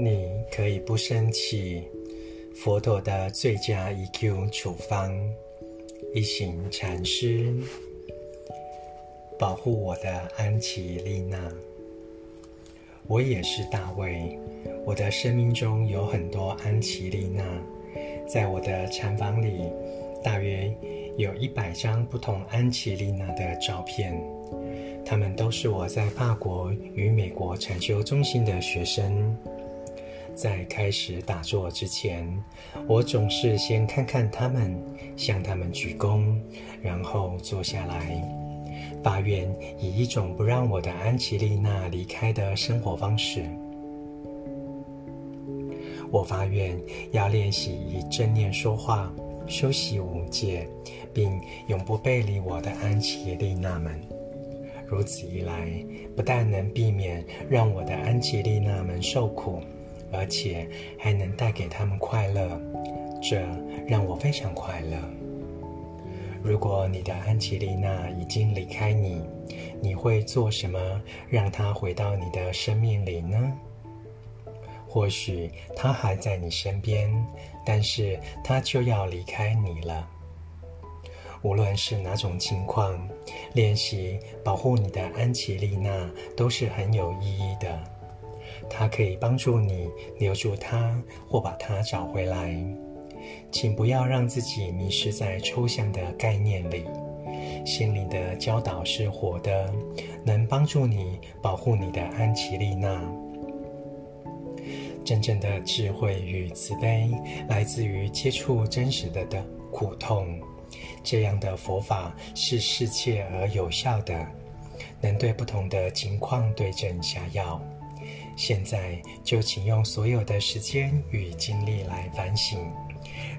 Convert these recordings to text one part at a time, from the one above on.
你可以不生气。佛陀的最佳 EQ 处方，一行禅师，保护我的安琪丽娜。我也是大卫，我的生命中有很多安琪丽娜，在我的禅房里，大约有一百张不同安琪丽娜的照片。他们都是我在法国与美国禅修中心的学生。在开始打坐之前，我总是先看看他们，向他们鞠躬，然后坐下来，发愿以一种不让我的安琪丽娜离开的生活方式。我发愿要练习以正念说话，修习五戒，并永不背离我的安琪丽娜们。如此一来，不但能避免让我的安琪丽娜们受苦，而且还能带给他们快乐，这让我非常快乐。如果你的安琪丽娜已经离开你，你会做什么让她回到你的生命里呢？或许她还在你身边，但是她就要离开你了。无论是哪种情况，练习保护你的安琪丽娜都是很有意义的。它可以帮助你留住它，或把它找回来。请不要让自己迷失在抽象的概念里。心灵的教导是活的，能帮助你保护你的安琪丽娜。真正的智慧与慈悲来自于接触真实的的苦痛。这样的佛法是适切而有效的，能对不同的情况对症下药。现在就请用所有的时间与精力来反省，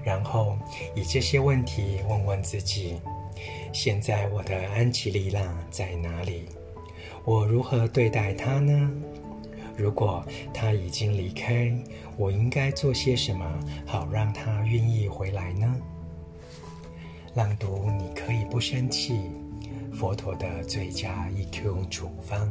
然后以这些问题问问自己：现在我的安琪丽娜在哪里？我如何对待她呢？如果她已经离开，我应该做些什么好让她愿意回来呢？朗读，你可以不生气。佛陀的最佳 EQ 处方。